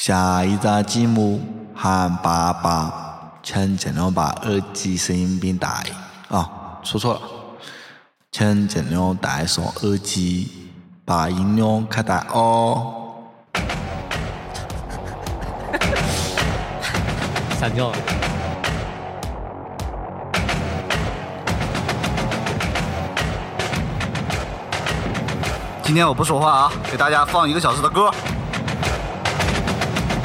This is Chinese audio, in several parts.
下一集节目喊爸爸，请尽量把耳机声音变大。啊，说错了，请尽量戴上耳机，把音量开大哦。删掉了。今天我不说话啊，给大家放一个小时的歌。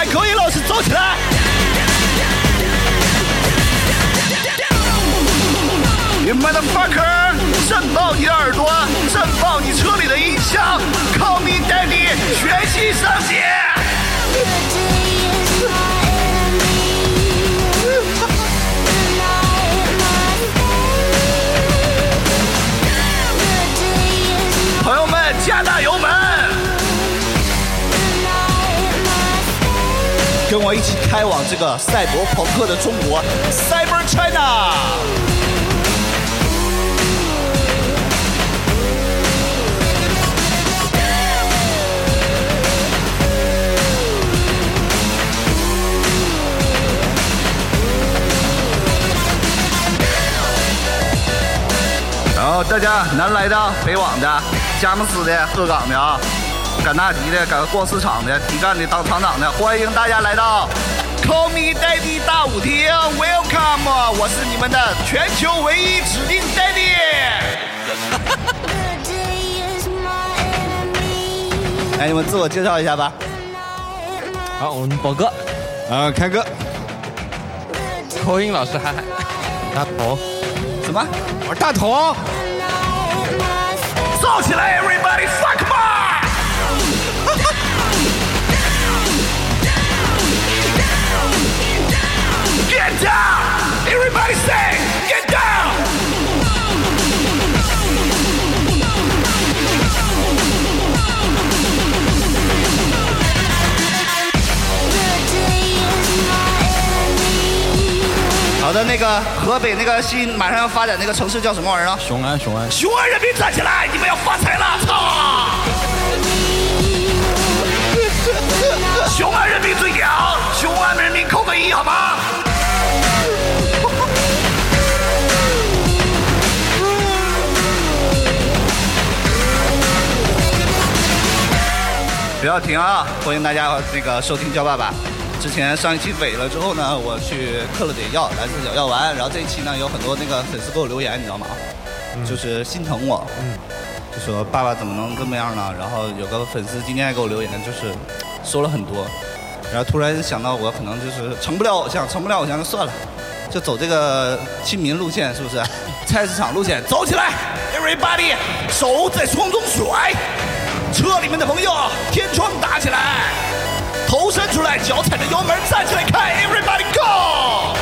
来，口音老师走起来！你 motherfucker！震爆你的耳朵，震爆你车里的音响，Call me daddy，全新升级！一起开往这个赛博朋克的中国，Cyber China。然后大家南来的、北往的、佳木斯的、鹤岗的啊，赶大集的、赶逛市场的、提干的、当厂长的，欢迎大家来到 Call Me Daddy 大舞厅，Welcome！我是你们的全球唯一指定 Daddy。来，你们自我介绍一下吧。好，我们宝哥，啊，开哥，口音老师嗨嗨，大头，什么？我是大头.燥起来，Everybody 个河北那个新马上要发展那个城市叫什么玩意儿啊？雄安雄安，雄安人民站起来！你们要发财了！操！雄安人民最屌！雄安人民扣个一好吗？不要停啊！欢迎大家那个收听叫爸爸。之前上一期尾了之后呢，我去嗑了点药，蓝色小药丸。然后这一期呢，有很多那个粉丝给我留言，你知道吗？就是心疼我，就说爸爸怎么能这么样呢？然后有个粉丝今天还给我留言，就是说了很多，然后突然想到我可能就是成不了偶像，成不了偶像就算了，就走这个亲民路线，是不是？菜市场路线，走起来，everybody，手在空中甩，车里面的朋友天窗打起来，头伸出来，脚踩着油门站起来开，everybody go！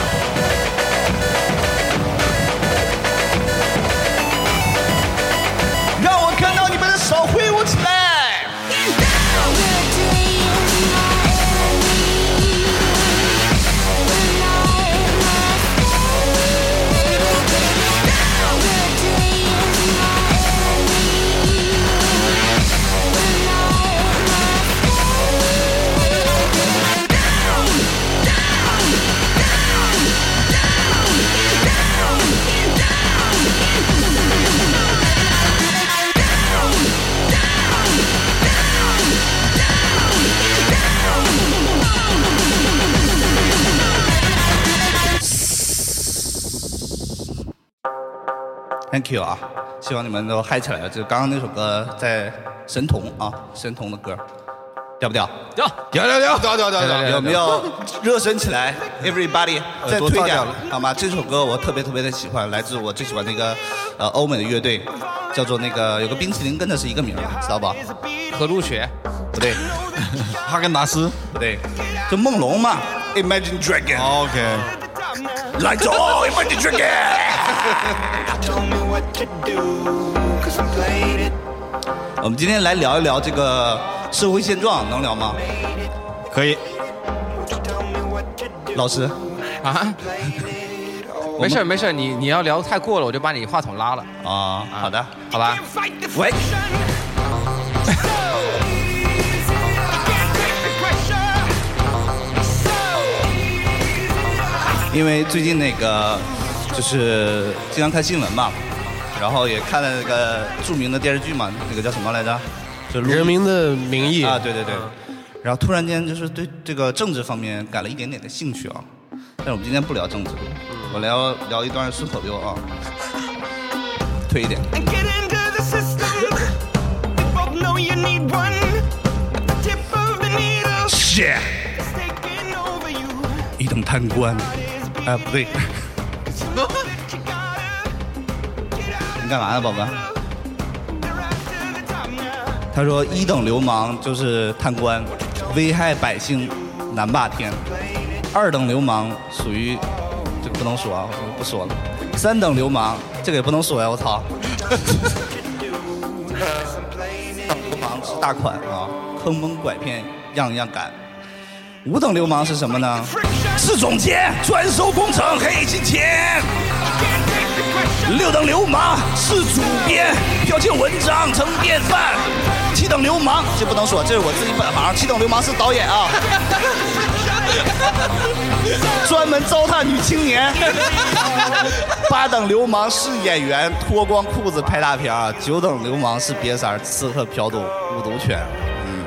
让我看到你们的手 Thank you 啊，希望你们都嗨起来了。就刚刚那首歌在神童啊，神童的歌。屌不屌？掉屌屌屌屌屌屌屌有没有热身起来？Everybody，再推点好吗？这首歌我特别特别的喜欢，来自我最喜欢的一个呃欧美的乐队，叫做那个有个冰淇淋跟的是一个名儿，知道吧？何路雪，不对，哈根达斯。不对，就梦龙嘛，Imagine Dragon，OK，来走，Imagine Dragon。我们今天来聊一聊这个社会现状，能聊吗？可以。老师，啊，没事没事，你你要聊太过了，我就把你话筒拉了，啊，好的，好吧？喂，因为最近那个就是经常看新闻嘛，然后也看了那个著名的电视剧嘛，那个叫什么来着？就人民的名义啊，对对对。然后突然间就是对这个政治方面感了一点点的兴趣啊，但是我们今天不聊政治，我聊聊一段顺口溜啊，推一点。and get into the system. We both know you need one. The tip of the needle 谢 is taking over you. 一等贪官，哎不对，你干嘛呢，宝哥？他说一等流氓就是贪官，危害百姓，难霸天；二等流氓属于这个不能说啊，不说了。三等流氓这个也不能说呀，我操！等流氓是大款啊，坑蒙拐骗样样干。五等流氓是什么呢？是总监，专收工程黑金钱。六等流氓是主编，剽窃文章成便饭。七等流氓这不能说，这是我自己本行。七等流氓是导演啊，专门糟蹋女青年。八等流氓是演员，脱光裤子拍大片儿。九等流氓是瘪三儿，刺客嫖赌五毒圈。嗯，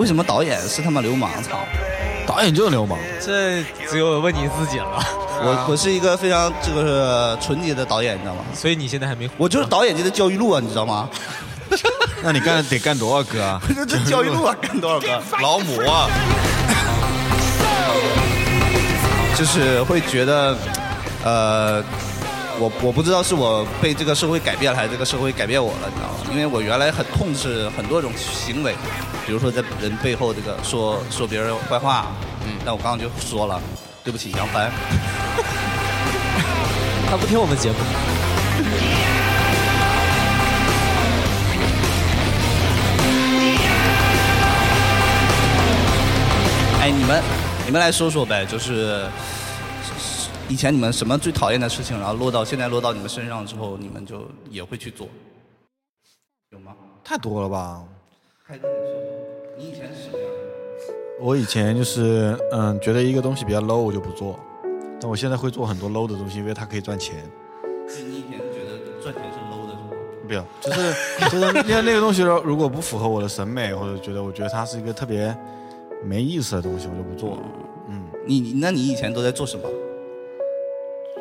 为什么导演是他妈流氓？操！导演就是流氓。这只有问你自己了。我我是一个非常这个纯洁的导演，你知道吗？所以你现在还没我就是导演界的焦裕禄啊，你知道吗？那你干得干多少个啊？这这焦裕禄啊，干多少个？老母啊！就是会觉得，呃，我我不知道是我被这个社会改变了，还是这个社会改变我了，你知道吗？因为我原来很痛斥很多种行为，比如说在人背后这个说说别人坏话，嗯，但我刚刚就说了，对不起杨帆，他不听我们节目。哎，你们你们来说说呗，就是以前你们什么最讨厌的事情，然后落到现在落到你们身上之后，你们就也会去做，有吗？太多了吧？开哥，你说说，你以前是什么样的？我以前就是嗯，觉得一个东西比较 low 我就不做，但我现在会做很多 low 的东西，因为它可以赚钱。所以你以前是觉得赚钱是 low 的，是吗？不要，就是 就是那那个东西，如果不符合我的审美，或者觉得我觉得它是一个特别没意思的东西，我就不做。嗯，你你那你以前都在做什么？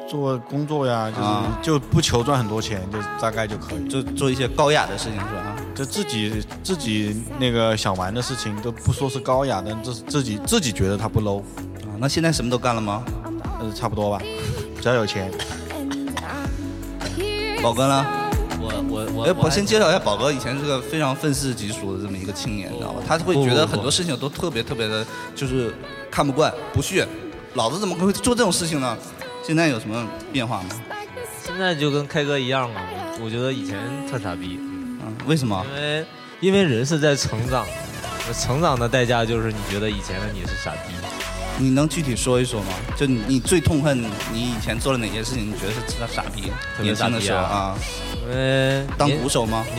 做工作呀，就是、啊就不求赚很多钱，就大概就可以。就做一些高雅的事情是吧？就自己自己那个想玩的事情，都不说是高雅，但这自己自己觉得他不 low，啊，那现在什么都干了吗？呃，差不多吧，只要有钱。宝哥呢？我我我哎，我先介绍一下，宝哥以前是个非常愤世嫉俗的这么一个青年，你知道吧？他会觉得很多事情都特别特别的，就是看不惯、不屑。老子怎么会做这种事情呢？现在有什么变化吗？现在就跟开哥一样嘛。我觉得以前特傻逼，嗯，为什么？因为因为人是在成长的，那成长的代价就是你觉得以前的你是傻逼。你能具体说一说吗？就你你最痛恨你以前做了哪些事情？你觉得是傻傻逼？特别年轻的时候啊为当年鼓手吗？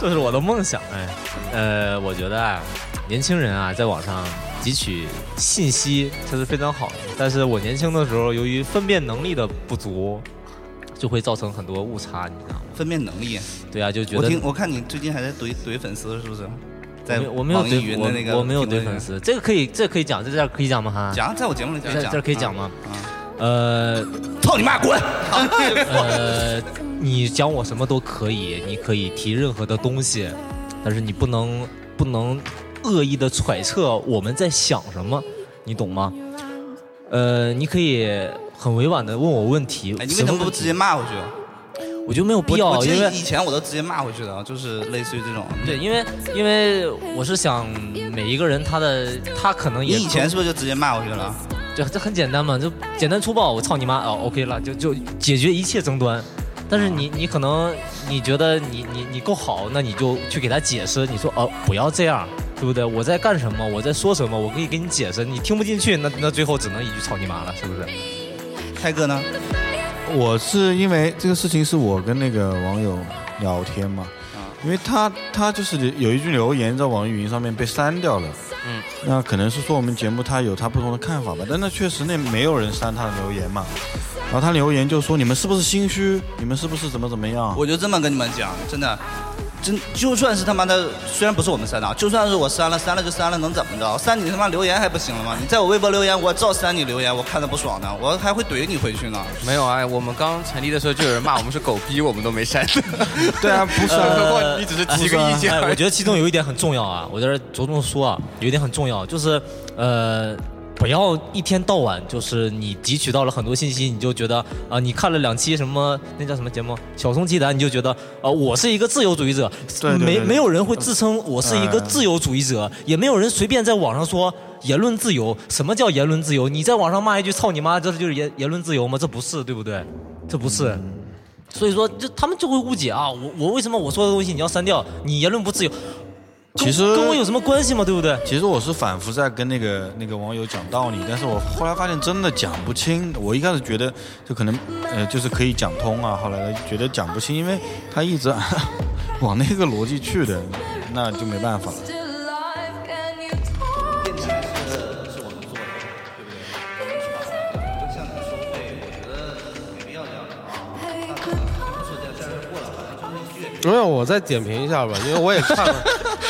这是我的梦想哎。呃，我觉得啊，年轻人啊，在网上汲取信息这是非常好的，但是我年轻的时候，由于分辨能力的不足，就会造成很多误差，你知道吗？分辨能力。对啊，就觉得我听我看你最近还在怼怼粉丝，是不是？在我没有怼云的那个我我没有怼粉丝，这个可以，这个可以讲，在这儿可以讲吗？哈，讲，在我节目里讲在，这可以讲吗啊？呃操你妈，滚！呃，你讲我什么都可以，你可以提任何的东西，但是你不能不能恶意的揣测我们在想什么，你懂吗？呃，你可以很委婉的问我问题，哎，你为什么不直接骂回去？我觉得没有必要，因为以前我都直接骂回去的，就是类似于这种。对，因为因为我是想每一个人他的他可能你也以前是不是就直接骂回去了？对这很简单嘛，就简单粗暴，我操你妈哦，OK 了，就就解决一切争端。但是你你可能你觉得你你你够好，那你就去给他解释，你说哦不要这样，对不对？我在干什么？我在说什么？我可以给你解释，你听不进去，那那最后只能一句操你妈了，是不是？开哥呢？我是因为这个事情是我跟那个网友聊天嘛，因为他他就是有一句留言在网易云上面被删掉了，嗯，那可能是说我们节目他有他不同的看法吧，但那确实那没有人删他的留言嘛，然后他留言就说你们是不是心虚，你们是不是怎么怎么样？我就这么跟你们讲，真的，真就算是他妈的，虽然不是我们删的啊，就算是我删了，删了就删了，能怎么着？删你他妈留言还不行了吗？你在我微博留言，我照删你留言，我看着不爽呢，我还会怼你回去呢。没有啊，我们刚成立的时候就有人骂我们是狗逼，我们都没删。对啊，不算 不过你只是提个意见而已哎我觉得其中有一点很重要啊，我在这着重说啊，有一点很重要，就是呃，不要一天到晚就是你汲取到了很多信息，你就觉得啊、你看了两期什么那叫什么节目《小松奇谈》，你就觉得啊、我是一个自由主义者，对对对对没没有人会自称我是一个哎自由主义者，也没有人随便在网上说。言论自由，什么叫言论自由？你在网上骂一句“操你妈”，这就是言言论自由吗？这不是，对不对？这不是。所以说，就他们就会误解啊，我我为什么我说的东西你要删掉？你言论不自由，跟其实跟我有什么关系吗？对不对？其实我是反复在跟那个那个网友讲道理，但是我后来发现真的讲不清。我一开始觉得就可能呃就是可以讲通啊，后来觉得讲不清，因为他一直 往那个逻辑去的，那就没办法了。没有，我再点评一下吧，因为我也看了，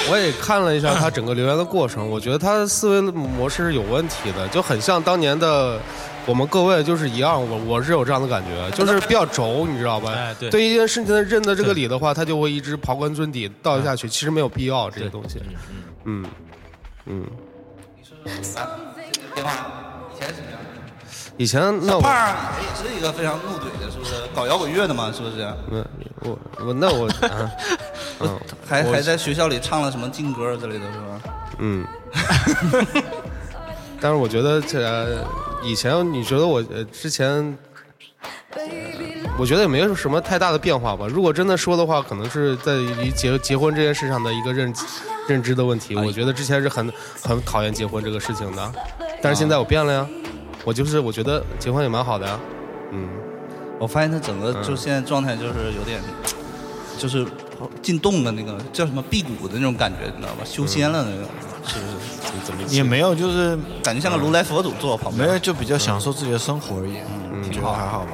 我也看了一下他整个留言的过程，我觉得他的思维模式是有问题的，就很像当年的我们各位就是一样，我我是有这样的感觉，就是比较轴，你知道吧？哎对对一件事情的认的这个理的话，他就会一直刨根尊底倒下去，其实没有必要这些东西。嗯嗯，电话以前是什么样？以前那我胖儿也是一个非常怒怼的，是不是？搞摇滚乐的嘛，是不是？嗯我我那我啊嗯还还在学校里唱了什么劲歌之类的，是吧？嗯，但是我觉得这以前你觉得我呃之前，我觉得也没有什么太大的变化吧。如果真的说的话，可能是在于结结婚这件事上的一个认认知的问题。我觉得之前是很很讨厌结婚这个事情的，但是现在我变了呀。我就是我觉得结婚也蛮好的呀。嗯，我发现他整个就现在状态就是有点，就是进洞的那个叫什么辟谷的那种感觉，你知道吧？修仙了那种，是不是？怎么也没有，就是感觉像个如来佛祖坐我旁边。没有，就比较享受自己的生活而已。嗯，觉得还好吧。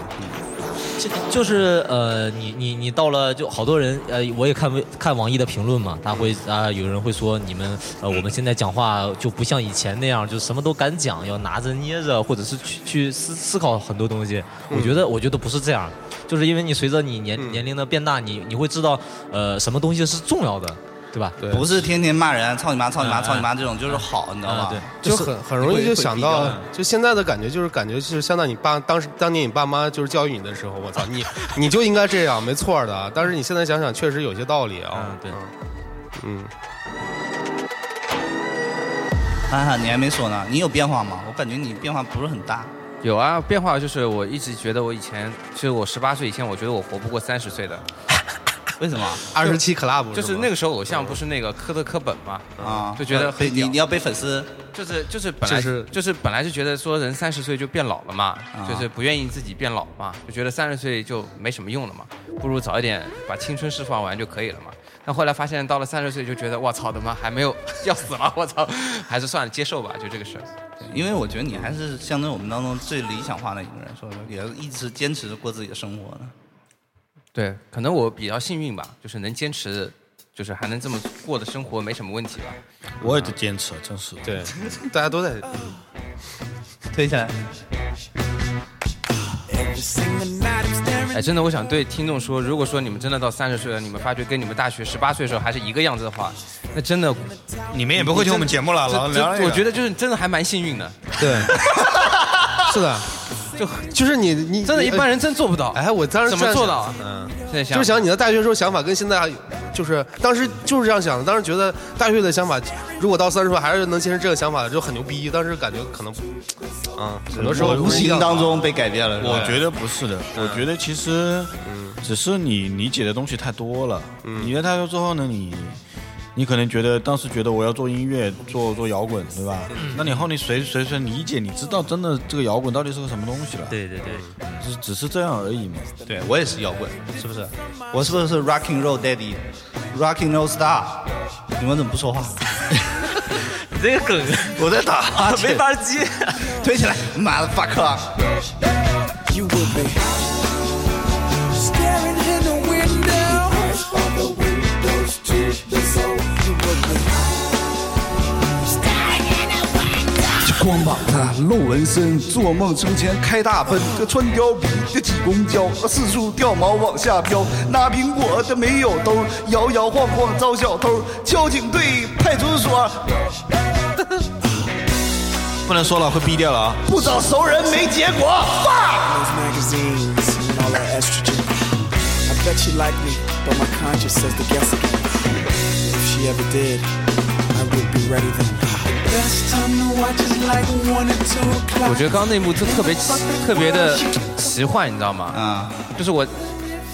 就就是呃，你你你到了，就好多人呃，我也看微看网易的评论嘛，他会啊、有人会说你们呃，我们现在讲话就不像以前那样，就什么都敢讲，要拿着捏着，或者是去去思思考很多东西。我觉得我觉得不是这样，就是因为你随着你年、年龄的变大，你你会知道呃什么东西是重要的，对吧？对不是天天骂人，操你妈，操你妈，嗯操你妈这种就是好，你知道吧？对就很很容易就想到就现在的感觉就是感觉就是相当于你爸当时当年你爸妈就是教育你的时候，我操你你就应该这样，没错的。但是你现在想想，确实有些道理啊。嗯对嗯，涵涵，你还没说呢，你有变化吗？我感觉你变化不是很大。有啊，变化就是我一直觉得我以前，就是我十八岁以前，我觉得我活不过三十岁的，为什么？二十七 club 就是那个时候偶像不是那个科特科本嘛，啊，就觉得很你你要背粉丝，就是就是本来就是就是本来就觉得说人三十岁就变老了嘛，啊就是不愿意自己变老嘛，就觉得三十岁就没什么用了嘛，不如早一点把青春释放完就可以了嘛。但后来发现到了三十岁就觉得我操他妈还没有 要死了，我操，还是算了接受吧，就这个事儿。因为我觉得你还是相对我们当中最理想化的一个人，说也一直坚持着过自己的生活的。对，可能我比较幸运吧，就是能坚持，就是还能这么过的生活没什么问题吧。我也在坚持，真是。对，大家都在。推下来。哎，真的，我想对听众说，如果说你们真的到三十岁了，你们发觉跟你们大学十八岁的时候还是一个样子的话，那真的，你们也不会听我们节目了，老这聊这我觉得就是真的还蛮幸运的，对，是的，就就是你你真的，一般人真做不到。哎，我当时怎么做到啊？嗯，现在想就是想你的大学时候想法跟现在就是当时就是这样想的，当时觉得大学的想法，如果到三十岁还是能坚持这个想法，就很牛逼。当时感觉可能，啊，很多时候无形当中被改变了。我觉得不是的，我觉得其实，只是你理解的东西太多了。理解太多之后呢，你你可能觉得当时觉得我要做音乐，做做摇滚，对吧？那你后你随随随理解，你知道真的这个摇滚到底是个什么东西了？对对对，只只是这样而已嘛。对我也是摇滚，是不是？我是不是 Rocking Roll Daddy，Rocking Roll Star？你们怎么不说话？你这个梗 我在打哈欠，没法接。推起来，妈的 fuck！光膀子，露纹身，做梦成钱开大奔，这穿貂皮的挤公交，四处掉毛往下飘，拿苹果的没有兜，摇摇晃晃招小偷，交警队派出所 不能说了，会毙掉了啊！不找熟人没结果。fuck！我觉得刚刚那幕就特别奇，特别的奇幻，你知道吗？就是我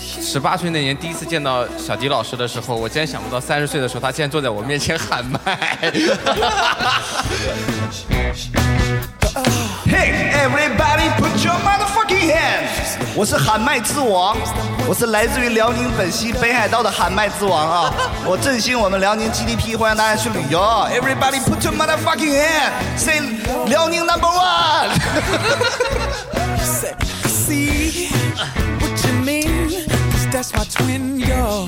十八岁那年第一次见到小迪老师的时候，我竟然想不到三十岁的时候他竟然坐在我面前喊麦。Hey everybody, put your motherfucking hands！我是喊麦之王，我是来自于辽宁本溪北海道的喊麦之王啊！我振兴我们辽宁 GDP，欢迎大家去旅游。Everybody, put your motherfucking hands！Say 辽宁 number one！Say, See what you mean? 'Cause that's my twin, yo.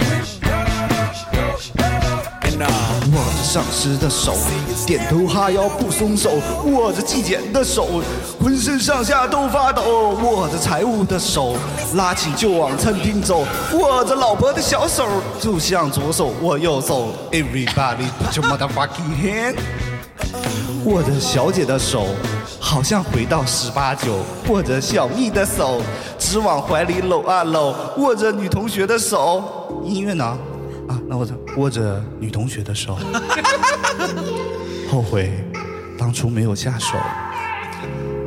握着上司的手，点头哈腰不松手；握着纪检的手，浑身上下都发抖；握着财务的手，拉起就往餐厅走；握着老婆的小手，就像左手握右手。Everybody put your motherfucking hand。握着小姐的手，好像回到十八九；握着小蜜的手，只往怀里搂啊搂；握着女同学的手，音乐呢？啊，那我握着女同学的手，后悔当初没有下手；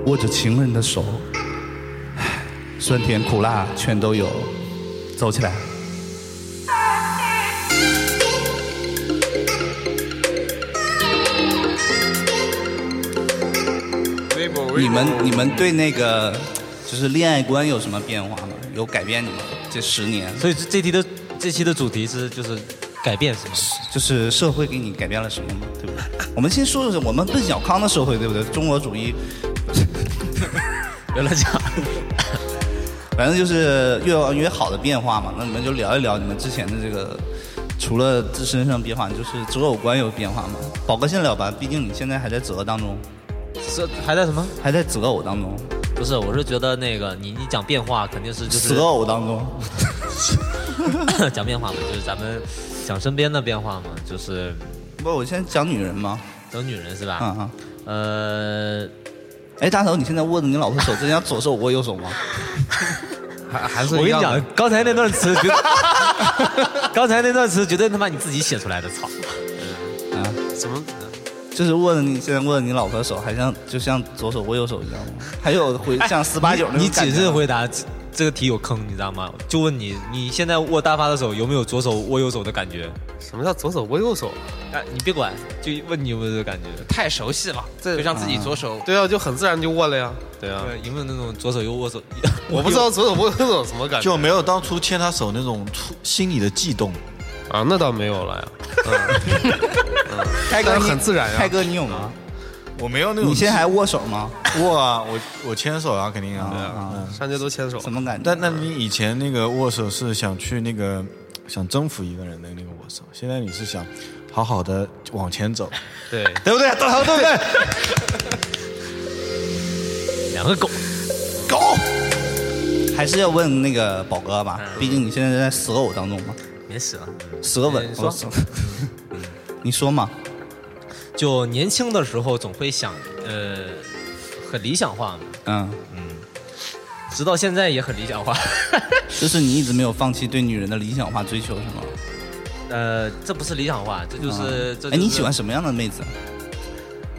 握着情人的手，唉酸甜苦辣全都有。走起来。你们你们对那个就是恋爱观有什么变化吗？有改变你吗？这十年，所以这这题的这期的主题是就是改变什么？就是社会给你改变了什么吗？对不对？我们先说说我们奔小康的社会，对不对？中国主义，别乱讲。反正就是越往越好的变化嘛。那你们就聊一聊你们之前的这个，除了自身上变化，就是择偶观有变化吗？宝哥先聊吧，毕竟你现在还在择当中，是还在什么？还在择偶当中，不是，我是觉得那个你你讲变化肯定是就是择偶当中。讲变化嘛，就是咱们讲身边的变化嘛，就是不，我先讲女人嘛。讲女人是吧？嗯嗯。呃，哎，大头，你现在握着你老婆手，真像左手握右手吗？还还是我跟你讲，刚才那段词绝，刚才那段词绝对他妈你自己写出来的，操！啊，什么？就是握着你现在握着你老婆的手，还像就像左手握右手一样吗？还有回像四八九那你种感觉谨慎回答，这这个题有坑，你知道吗？就问你，你现在握大发的手有没有左手握右手的感觉？什么叫左手握右手？啊，你别管，就问你有没有这个感觉？太熟悉了，就像自己左手。对啊，就很自然就握了呀。对啊，对，有没有那种左手右握手？我不知道左手握右手什么感觉就没有当初牵他手那种突心里的悸动。啊，那倒没有了呀。开哥很自然呀开哥你有吗？我没有那种。你现在还握手吗？握啊，我我牵手啊，肯定啊。上街都牵手。什么感觉？但那你以前那个握手是想去那个想征服一个人的那个握手，现在你是想好好的往前走，对，对不对？大头对不对？两个狗，狗，还是要问那个宝哥吧，嗯毕竟你现在在择偶当中嘛，别死了。舌吻你，说 你说嘛？就年轻的时候总会想，呃，很理想化嘛，嗯，直到现在也很理想化。就是你一直没有放弃对女人的理想化追求，是吗？呃，这不是理想化，这就是、这、就是。哎，你喜欢什么样的妹子？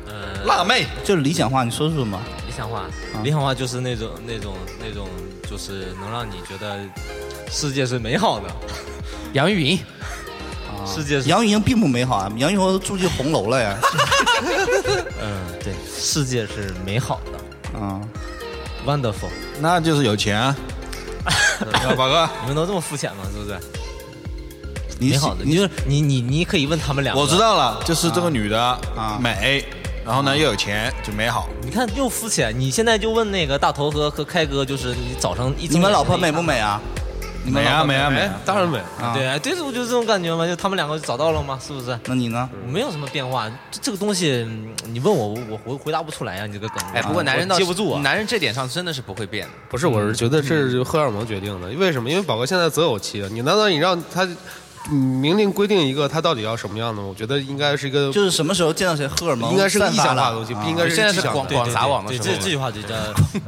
呃辣妹，就是理想化，你说说嘛。理想化？啊理想化就是那种那种那种，就是能让你觉得世界是美好的。杨钰莹，世界是杨钰莹并不美好啊，杨钰莹都住进红楼了呀。嗯，对，世界是美好的啊，，wonderful。那就是有钱啊。宝哥，你们都这么肤浅吗？是不是？你美好的，你就是你你你可以问他们两个。我知。道了，就是这个女的啊美，然后呢又有钱，就美好。你看又肤浅，你现在就问那个大头和和开哥，就是你早上一你们老婆美不美啊？你们美啊老婆哎美啊美啊！当然美。啊对，啊，对，我就是这种感觉嘛，就他们两个找到了吗？是不是？那你呢？没有什么变化，这这个东西嗯你问我，我我回回答不出来呀、你这个梗。哎，不过男人倒接不住啊。男人这点上真的是不会变的。不是，我是觉得这是荷尔蒙决定的。为什么？因为宝哥现在择偶期了，你难道你让他嗯明令规定一个他到底要什么样的？我觉得应该是一个，就是什么时候见到谁荷尔蒙应该是个意散发了象化的东西，啊不应该是现在是广广撒网的对时候这这句话就叫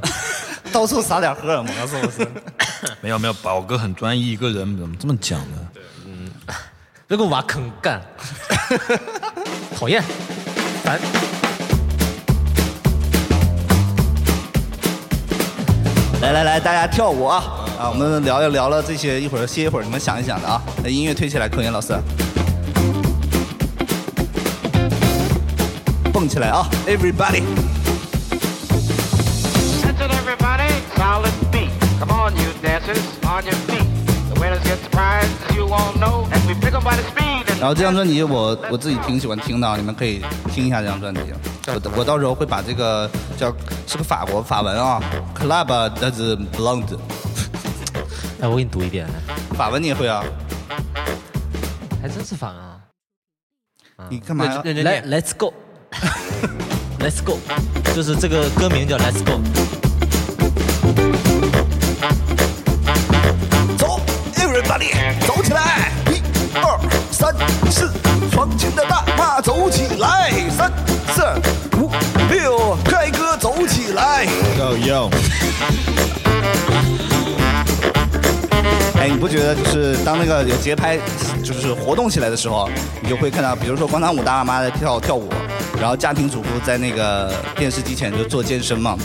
到处撒点荷尔蒙啊，是不是？没有没有，宝哥很专一一个人，怎么这么讲呢？别给我挖坑干，讨厌，烦。来来来，大家跳舞啊！啊，我们聊一聊了这些，一会儿歇一会儿，你们想一想的啊。那音乐推起来，科研老师，蹦起来啊！Everybody，然后这张专辑我我自己挺喜欢听的，你们可以听一下这张专辑。我我到时候会把这个叫是个法国法文啊，Club des Blondes，哎，我给你读一遍，法文你也会啊？还真是法文啊。你干嘛呀？来，Let's go，Let's go，就是这个歌名叫 Let's go。三、四，床前的大妈走起来！三、四、五、六，开歌走起来！Yo yo，哎，你不觉得就是当那个有节拍，就是活动起来的时候，你就会看到，比如说广场舞大妈在跳跳舞，然后家庭主妇在那个电视机前就做健身嘛，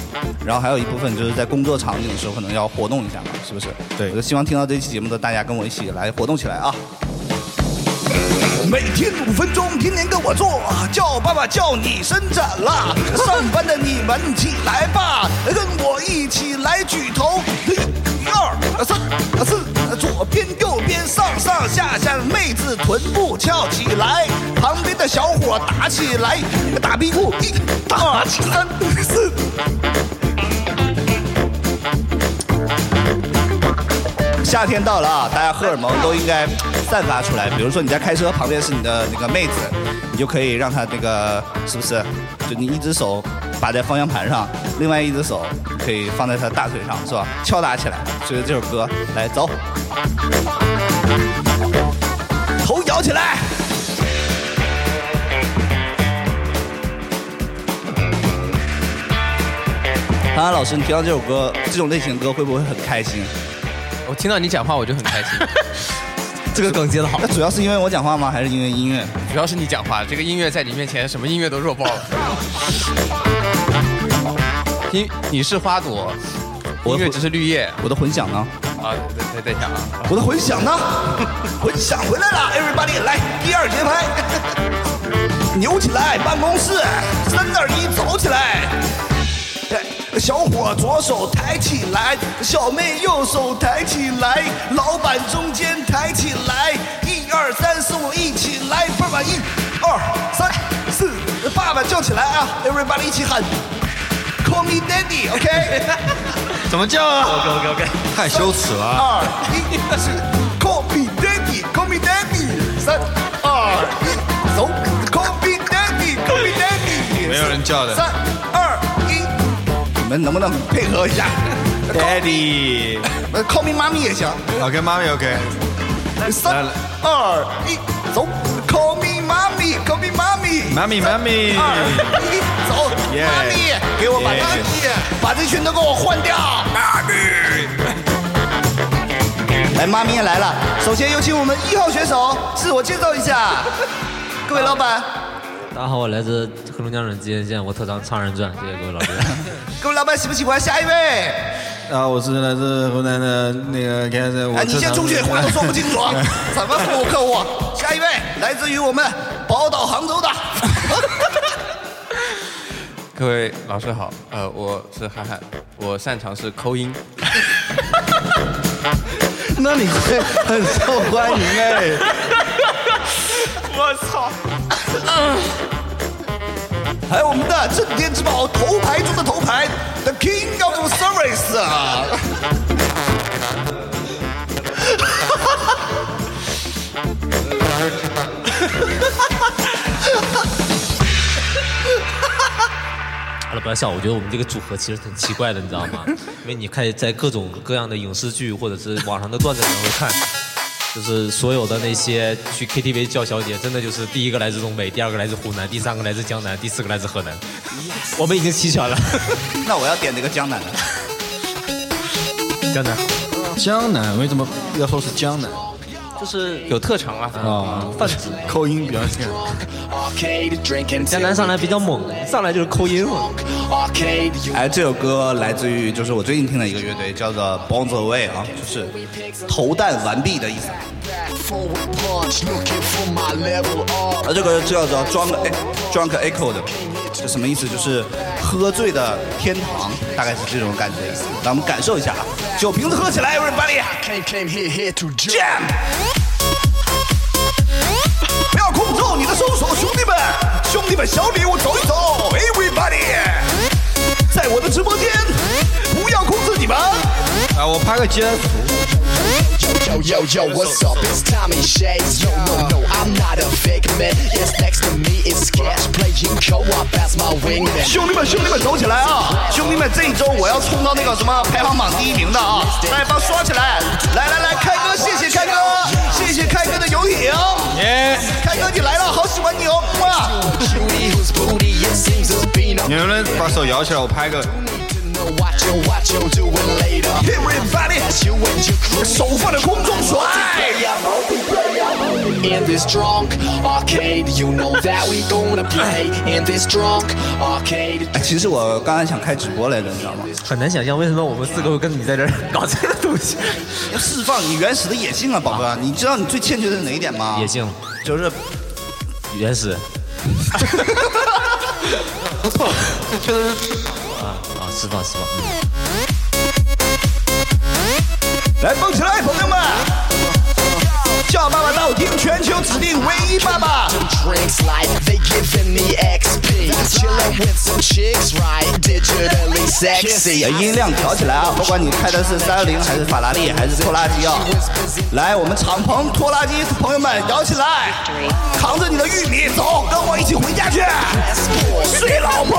然后还有一部分就是在工作场景的时候可能要活动一下嘛，是不是？对我就希望听到这期节目的大家跟我一起来活动起来啊！每天五分钟，天天跟我做，叫爸爸叫你伸展啦！上班的你们起来吧，跟我一起来举头，一、二、三、四，左边右边上上下下，妹子臀部翘起来，旁边的小伙打起来，打屁股，一、二、三、四。夏天到了啊，大家荷尔蒙都应该散发出来。比如说你在开车，旁边是你的那个妹子，你就可以让她那个是不是？就你一只手把在方向盘上，另外一只手可以放在她大腿上，是吧？敲打起来，随着这首歌来走，头摇起来。韩寒老师，你听到这首歌，这种类型的歌会不会很开心？我听到你讲话我就很开心，这个梗接的好那。主要是因为我讲话吗？还是因为音乐？主要是你讲话，这个音乐在你面前什么音乐都弱爆了。你你是花朵，音乐只是绿叶我的混响呢？啊！等等一下啊，我的混响呢？混响回来了，everybody 来第二节拍，扭起来，办公室，三二一，走起来。哎小伙左手抬起来，小妹右手抬起来，老板中间抬起来，一二三四五一起来，倍儿满一二三四，爸爸叫起来啊！everybody 一起喊，Call me daddy，OK？、怎么叫啊？OK OK OK。太羞耻了。二一是 Call me daddy，Call me daddy，三二一走，Call me daddy，Call me daddy，没有人叫的们能不能配合一下 Daddy。呃，call me 妈咪也行。OK，妈咪 OK。三二一，走！Call me 妈咪，Call me 妈咪。妈咪妈咪三二一，走咪，给我把这 Yeah 把这群都给我换掉。妈咪。来，妈咪也来了。首先有请我们一号选手自我介绍一下。各位老板，大家好，我来自黑龙江省吉安县，我特长唱人传，谢谢各位老师。各位老板喜不喜欢？下一位。啊，我是来自湖南的那个，看着我。哎，你先出去，话都说不清楚，怎么服务客户？下一位，来自于我们宝岛杭州的。各位老师好，呃，我是涵涵，我擅长是抠音。那你会很受欢迎哎。我操！还有我们的镇店之宝，头牌中的头牌，The King of Service 啊！好了，不要笑，我觉得我们这个组合其实挺奇怪的，你知道吗？因为你看在各种各样的影视剧或者是网上的段子里面会看，就是所有的那些去 KTV 叫小姐，真的就是第一个来自东北，第二个来自湖南，第三个来自江南，第四个来自河南，我们已经齐全了。那我要点那个江南的。江南，江南为什么要说是江南？就是有特长啊。啊，泛指。扣音表现。江南上来比较猛，上来就是扣音嘛。哎，这首歌来自于就是我最近听的一个乐队，叫做 Bones Away 啊，就是投弹完毕的意思。啊，这个叫做 Drunk Drunk Echo 的，这什么意思？就是喝醉的天堂，大概是这种感觉的意思。让我们感受一下啊，酒瓶子喝起来，Everybody Jam！不要空手你的双手，兄弟们，兄弟们，小礼物走一走，Everybody，在我的直播间，不要控制你们。啊，我拍个截图。Yo, yo, yo, what's up? It's Tommy Shades. Yo, no, no, I'm not a figment. Yes, next to me is Sketch playing co-op as my wingman. 兄弟们，兄弟们，走起来啊！兄弟们，这一周我要冲到那个什么排行榜第一名的啊！大家帮刷起来！来来来，开哥，谢谢开哥，谢谢开哥的游艇。耶！开哥你来了，好喜欢你哦！哇.你能不能把手摇起来，我拍个？You, you later. And crew 手放在空中甩。in this drunk arcade. You know that we gonna play in this drunk arcade. 哎，其实我刚才想开直播来着，你知道吗？很难想象为什么我们四个会跟你在这儿搞这个东西。要释放你原始的野性啊，宝哥！你知道你最欠缺的是哪一点吗？野性，就是原始。不错，这确实啊啊，释放释放。嗯来蹦起来，朋友们！叫爸爸到听全球指定唯一爸爸。音量调起来啊！不管你开的是三菱还是法拉利还是拖拉机啊！来，我们敞篷拖拉机朋友们摇起来，扛着你的玉米走，跟我一起回家去，睡老婆，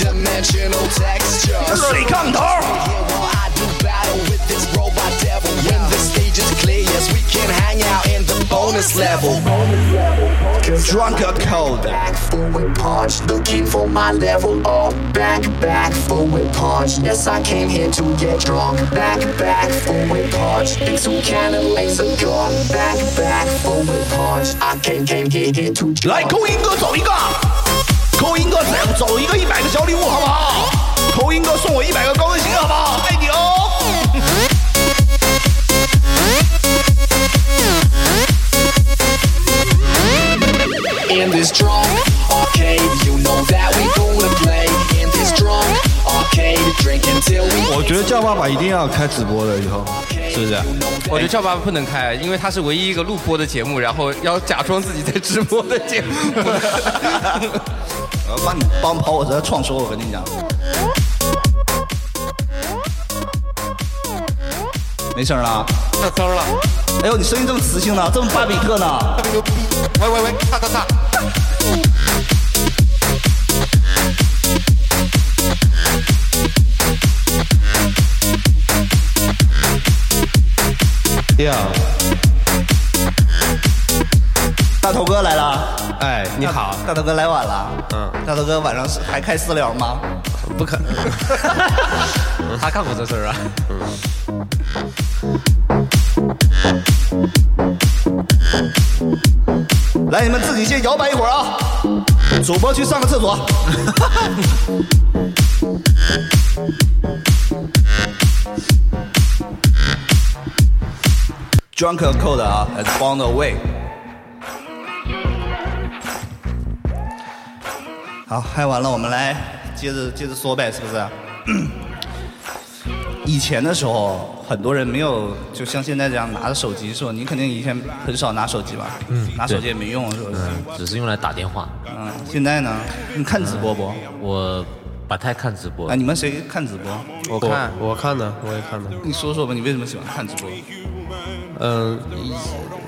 dimensional texture. Rudy Condor. I do battle with this robot devil. When the stage is clear, yes, we can hang out in the bonus level. Drunk or cold. Back forward punch, looking for my level up. Back, back, forward punch. Yes, I came here to get drunk. Back, back, forward punch. Things who can and laser gun. Back, back, forward punch. I came, came, here get too. Like going, go, going. 个，扣音哥走走一个一百个小礼物好不好？扣音哥送我一百个高跟鞋好不好？爱你哦。In this drunk arcade, you know that we 我觉得叫爸爸一定要开直播的，以后是不是？我觉得叫爸爸不能开，因为他是唯一一个录播的节目，然后要假装自己在直播的节目。我要帮你帮跑我的创收，我跟你讲。没声了，那嗖了，哎呦，你声音这么磁性呢，这么巴比特呢？特别牛逼！喂喂喂，擦擦擦！Yeah，大头哥来了，哎，你好，大头哥来晚了。嗯，大头哥晚上是还开私聊吗？不可能，他干过这事儿啊？来，你们自己先摇摆一会儿啊！主播去上个厕所。Drunk Code 啊，has found a way。好，嗨完了，我们来接着接着说呗，是不是？以前的时候，很多人没有就像现在这样拿着手机，是吧？你肯定以前很少拿手机吧？嗯拿手机也没用，是不是？只是用来打电话。嗯，现在呢？你看直播不？我不太看直播啊，。你们谁看直播？我看我看的，我也看的。你说说吧，你为什么喜欢看直播？嗯，一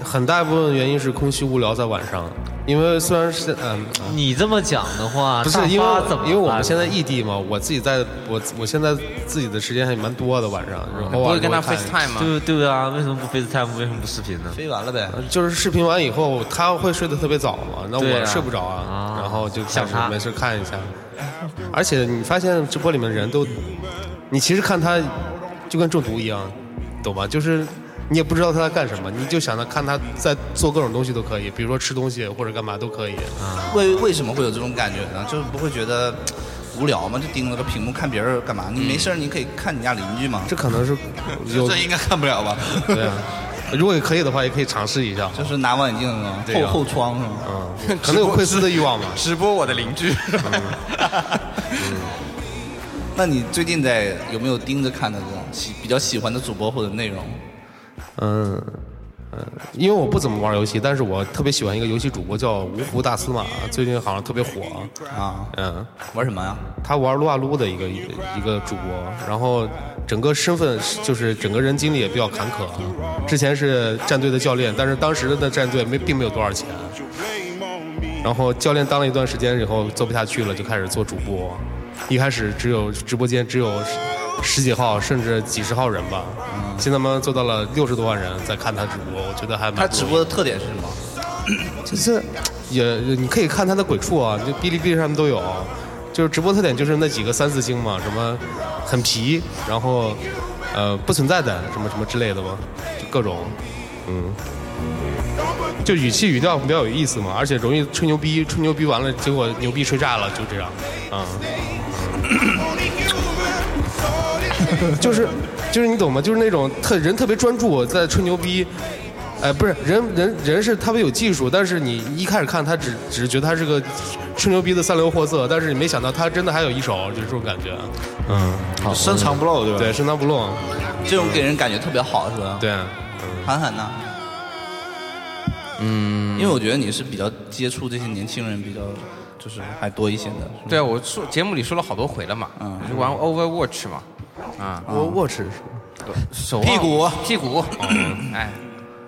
很大一部分原因是空虚无聊，在晚上。因为虽然是嗯，你这么讲的话，不是因为怎么因为我们现在异地嘛，我自己在我我现在自己的时间还蛮多的晚上，然后不会跟他 FaceTime 吗？对对啊，为什么不 FaceTime？为什么不视频呢？飞完了呗。就是视频完以后，他会睡得特别早嘛，那我睡不着啊，啊然后就开想他没事看一下。而且你发现直播里面人都，你其实看他就跟中毒一样，懂吗？就是你也不知道他在干什么，你就想着看他在做各种东西都可以，比如说吃东西或者干嘛都可以。为为什么会有这种感觉呢？就是不会觉得无聊吗？就盯着个屏幕看别人干嘛？你没事儿你可以看你家邻居嘛。这可能是有这应该看不了吧？对啊，如果可以的话，也可以尝试一下。就是拿望远镜后后窗是吗？嗯，可能有窥私的欲望吧。直播我的邻居，那你最近在有没有盯着看的这种喜比较喜欢的主播或者内容？嗯，嗯，因为我不怎么玩游戏，但是我特别喜欢一个游戏主播叫芜湖大司马，最近好像特别火。啊，嗯，玩什么呀？他玩撸啊撸的一个一个主播，然后整个身份就是整个人经历也比较坎坷。之前是战队的教练，但是当时的战队没并没有多少钱。然后教练当了一段时间以后做不下去了，就开始做主播。一开始只有直播间只有十十几号甚至几十号人吧，现在慢慢做到了六十多万人在看他直播，我觉得还蛮他直播的特点是什么？就是也你可以看他的鬼畜啊，就哔哩哔哩上面都有。就是直播特点就是那几个三四星嘛，什么很皮，然后呃不存在的什么什么之类的嘛，就各种嗯，就语气语调比较有意思嘛，而且容易吹牛逼，吹牛逼完了结果牛逼吹炸了，就这样啊。就是就是你懂吗？就是那种特人特别专注在吹牛逼，哎，不是人人人是特别有技术，但是你一开始看他只只是觉得他是个吹牛逼的三流货色，但是你没想到他真的还有一手，就是这种感觉。嗯，好深藏不露，对吧？对，深藏不露。这种给人感觉特别好，是吧？对啊，韩寒呢？嗯，因为我觉得你是比较接触这些年轻人，比较就是还多一些的。对啊，我说节目里说了好多回了嘛，嗯就玩 Overwatch 嘛，啊，我我吃手屁股屁股，哎，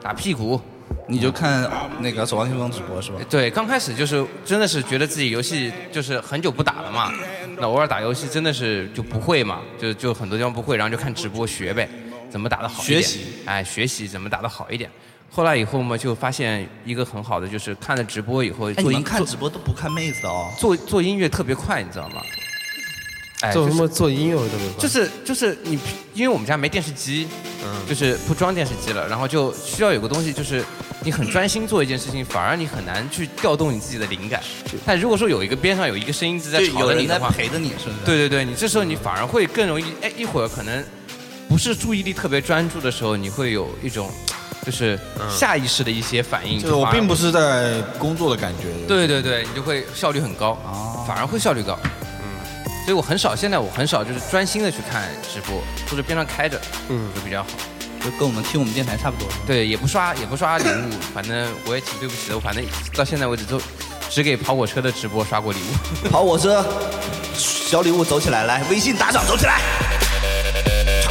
打屁股。你就看那个《守望先锋》直播是吧？对，刚开始就是真的是觉得自己游戏就是很久不打了嘛，那偶尔打游戏真的是就不会嘛，就就很多地方不会，然后就看直播学呗，怎么打的好一点。学习，哎，学习怎么打的好一点。后来以后嘛，就发现一个很好的，就是看了直播以后哎，你们做音做看直播都不看妹子的哦？做做音乐特别快，你知道吗？哎，做什么做音乐特别快就是就是你，因为我们家没电视机，嗯就是不装电视机了，然后就需要有个东西，就是你很专心做一件事情，反而你很难去调动你自己的灵感。但如果说有一个边上有一个声音一直在吵有人在着你的话，陪着你，是不是？对对对，你这时候你反而会更容易，哎，一会儿可能不是注意力特别专注的时候，你会有一种就是下意识的一些反应。就是我并不是在工作的感觉。对对对，你就会效率很高，反而会效率高。嗯，所以我很少，现在我很少就是专心的去看直播，或者边上开着，嗯，就比较好。就跟我们听我们电台差不多。对，也不刷也不刷礼物，反正我也挺对不起的，我反正到现在为止都只给跑火车的直播刷过礼物。跑火车，小礼物走起来，来微信打赏走起来，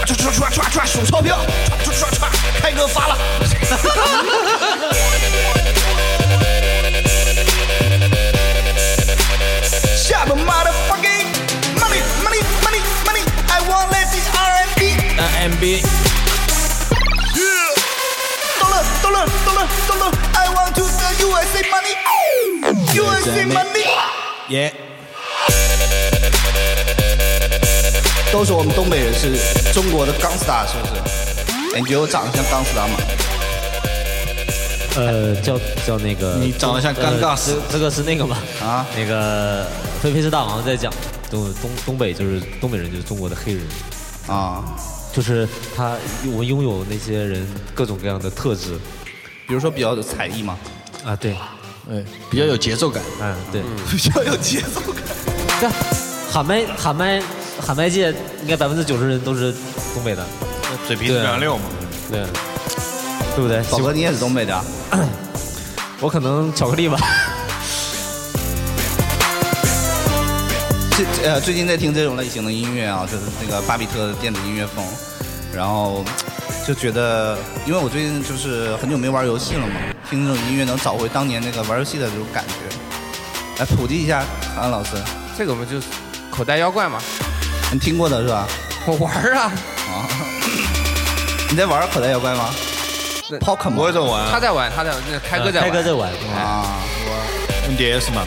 刷刷刷刷刷数钞票，刷刷刷刷，开哥发了。都说我们东北人是中国的钢丝达，是不是？哎，你觉得我长得像钢丝达吗？呃，叫叫那个，你长得像尴尬死呃这这个是那个吧？啊，那个飞飞是大王在讲东东东北就是东北人就是中国的黑人，啊，就是他我们拥有那些人各种各样的特质比如说比较有才艺嘛，啊，对，哎，比较有节奏感。嗯对，比较有节奏感。对，喊麦喊麦喊麦界应该百分之九十人都是东北的，嘴皮子两溜嘛。对，对不对？宝哥，你也是东北的啊？我可能巧克力吧。这呃，最近在听这种类型的音乐啊，就是那个巴比特的电子音乐风，然后就觉得，因为我最近就是很久没玩游戏了嘛，听这种音乐能找回当年那个玩游戏的这种感觉。来普及一下，安老师，这个我们就是口袋妖怪嘛，你听过的是吧？我玩儿啊，啊，你在玩口袋妖怪吗？那？Pokemon 我也在玩。他在玩，他在那个开哥在玩，开哥在玩，啊，NDS 嘛，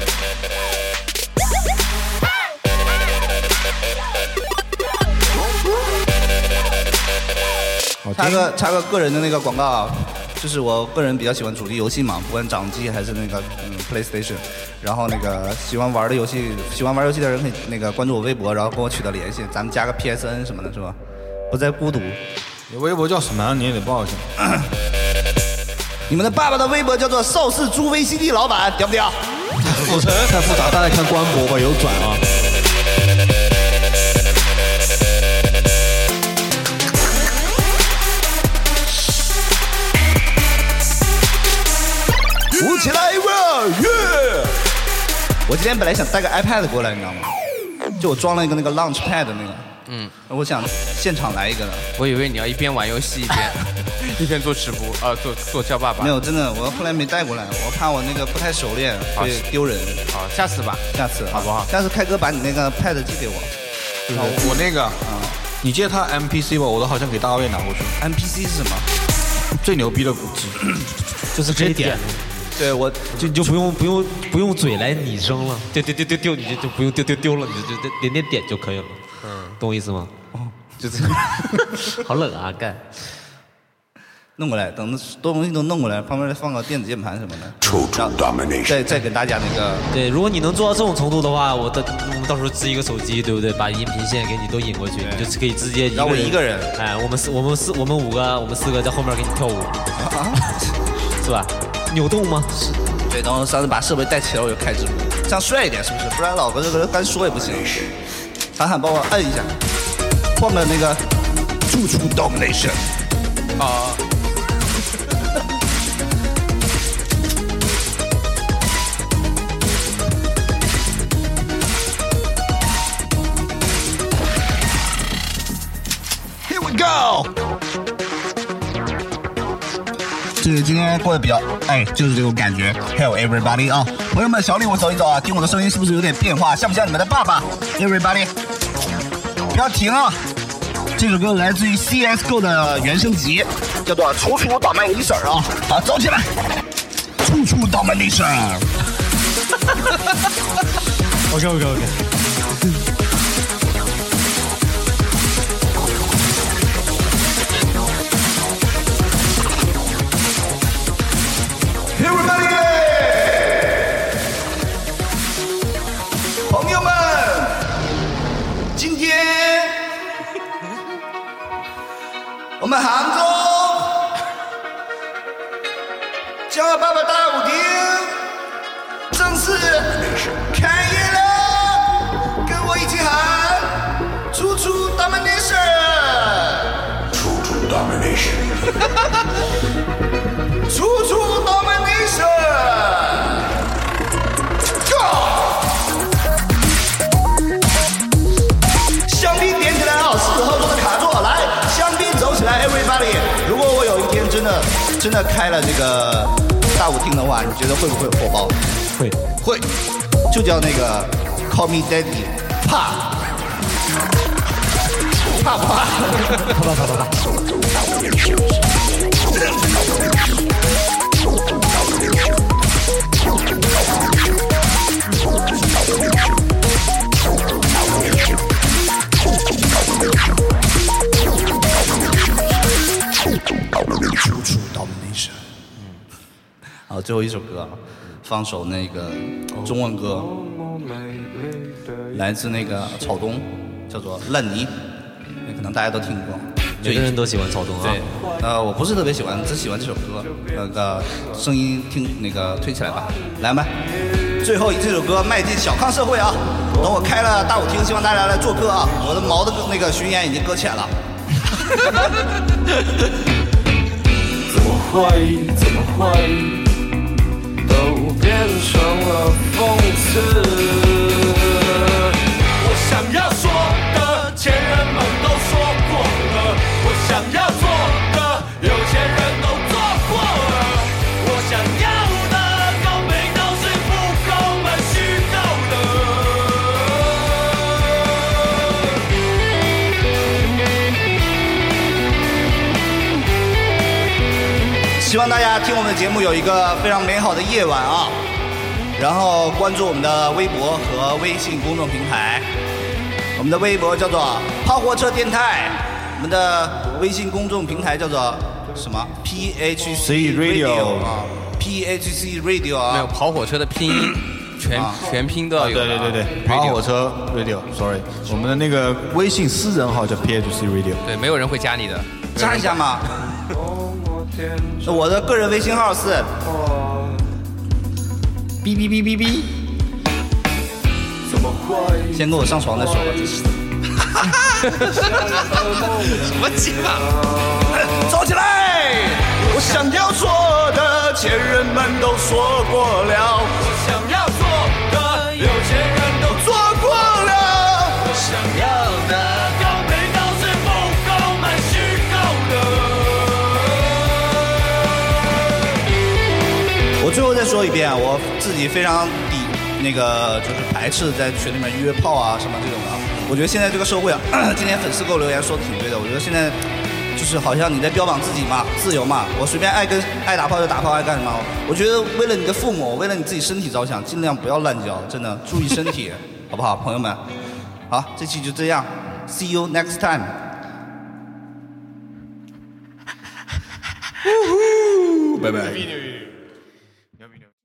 插个插个个人的那个广告啊，就是我个人比较喜欢主机游戏嘛，不管掌机还是那个嗯 PlayStation，然后那个喜欢玩的游戏，喜欢玩游戏的人可以那个关注我微博，然后跟我取得联系，咱们加个 PSN 什么的，是吧？不再孤独。你微博叫什么啊？你也得报一下。你们的爸爸的微博叫做邵氏猪 VCD 老板，屌不屌？复杂太复杂，大家看官博吧，有转啊。舞起来吧，耶！我今天本来想带个 iPad 过来，你知道吗？就我装了一个那个 Launch Pad 那个，嗯，我想现场来一个的。我以为你要一边玩游戏一边 一边做直播，呃，做做叫爸爸。没有，真的，我后来没带过来，我怕我那个不太熟练会丢人。好，下次吧。下次好不好下次开哥把你那个 pad 寄给我。啊我那个，你借他 MPC 吧，我都好像给大卫拿过去。MPC 是什么？最牛逼的鼓机，就是可以点，对我就你就不用不用不用嘴来拟声了，丢丢丢丢丢，你就就不用丢丢丢了，你就就点点点就可以了。嗯，懂我意思吗？哦，就这样。好冷啊，干。弄过来，等东西都弄过来，旁边再放个电子键盘什么的。Total domination. 再再给大家那个，对，如果你能做到这种程度的话，我到我们到时候支一个手机，对不对？把音频线给你都引过去，你就可以直接让我一个人哎，我们四我们四我们五个我们四个在后面给你跳舞，是吧？扭动吗？是对，然后上次把设备带齐了，我就开直播，这样帅一点是不是？不然老哥这个干说也不行。韩寒帮我摁一下，换个那个处处 domination。啊，Here we go。这个今天过得比较，哎，就是这种感觉。Hello everybody 啊，朋友们，小礼物走一走啊，听我的声音是不是有点变化？像不像你们的爸爸？Everybody，不要停啊！这首歌来自于 CSGO 的原声集，叫做《楚楚倒卖你婶儿》啊。好，走起来！楚楚倒卖你婶儿。OK OK OK。我真的开了这个大舞厅的话，你觉得会不会火爆？会会，就叫那个 Call Me Daddy，怕怕不怕？啪啪啪啪啪。最后一首歌啊，放首那个中文歌，来自那个草东，叫做《烂泥》，那可能大家都听过。就每个人都喜欢草东啊对，呃，我不是特别喜欢，只喜欢这首歌。那个声音听那个推起来吧，来吧。最后以这首歌迈进小康社会啊！等我开了大舞厅，希望大家来做客啊！我的毛的那个巡演已经搁浅了。怎么会？怎么会？变成了讽刺。我想要说的，前人们都说过了；我想要做的，有钱人都做过了。我想要的公平都是不公而虚构希望大家们的节目有一个非常美好的夜晚啊！然后关注我们的微博和微信公众平台，我们的微博叫做“跑火车电台”，我们的微信公众平台叫做什么？PHC Radio 啊，PHC Radio 啊，没有跑火车的拼音 全啊全拼都要有。对对对对，跑火车 Radio，sorry，我们的那个微信私人号叫 PHC Radio。对，没有人会加你的。加一下嘛。我的个人微信号是哔哔哔哔哔。怎么会？先跟我上床再说吧。什么讲？走起来！我想要说的，前人们都说过了；说一遍，我自己非常抵那个就是排斥在群里面约炮啊什么这种的。我觉得现在这个社会啊，今天粉丝给我留言说的挺对的。我觉得现在就是好像你在标榜自己嘛，自由嘛，我随便爱跟爱打炮就打炮，爱干什么？我觉得为了你的父母，为了你自己身体着想，尽量不要滥交，真的注意身体，好不好，朋友们？好，这期就这样，See you next time。拜拜。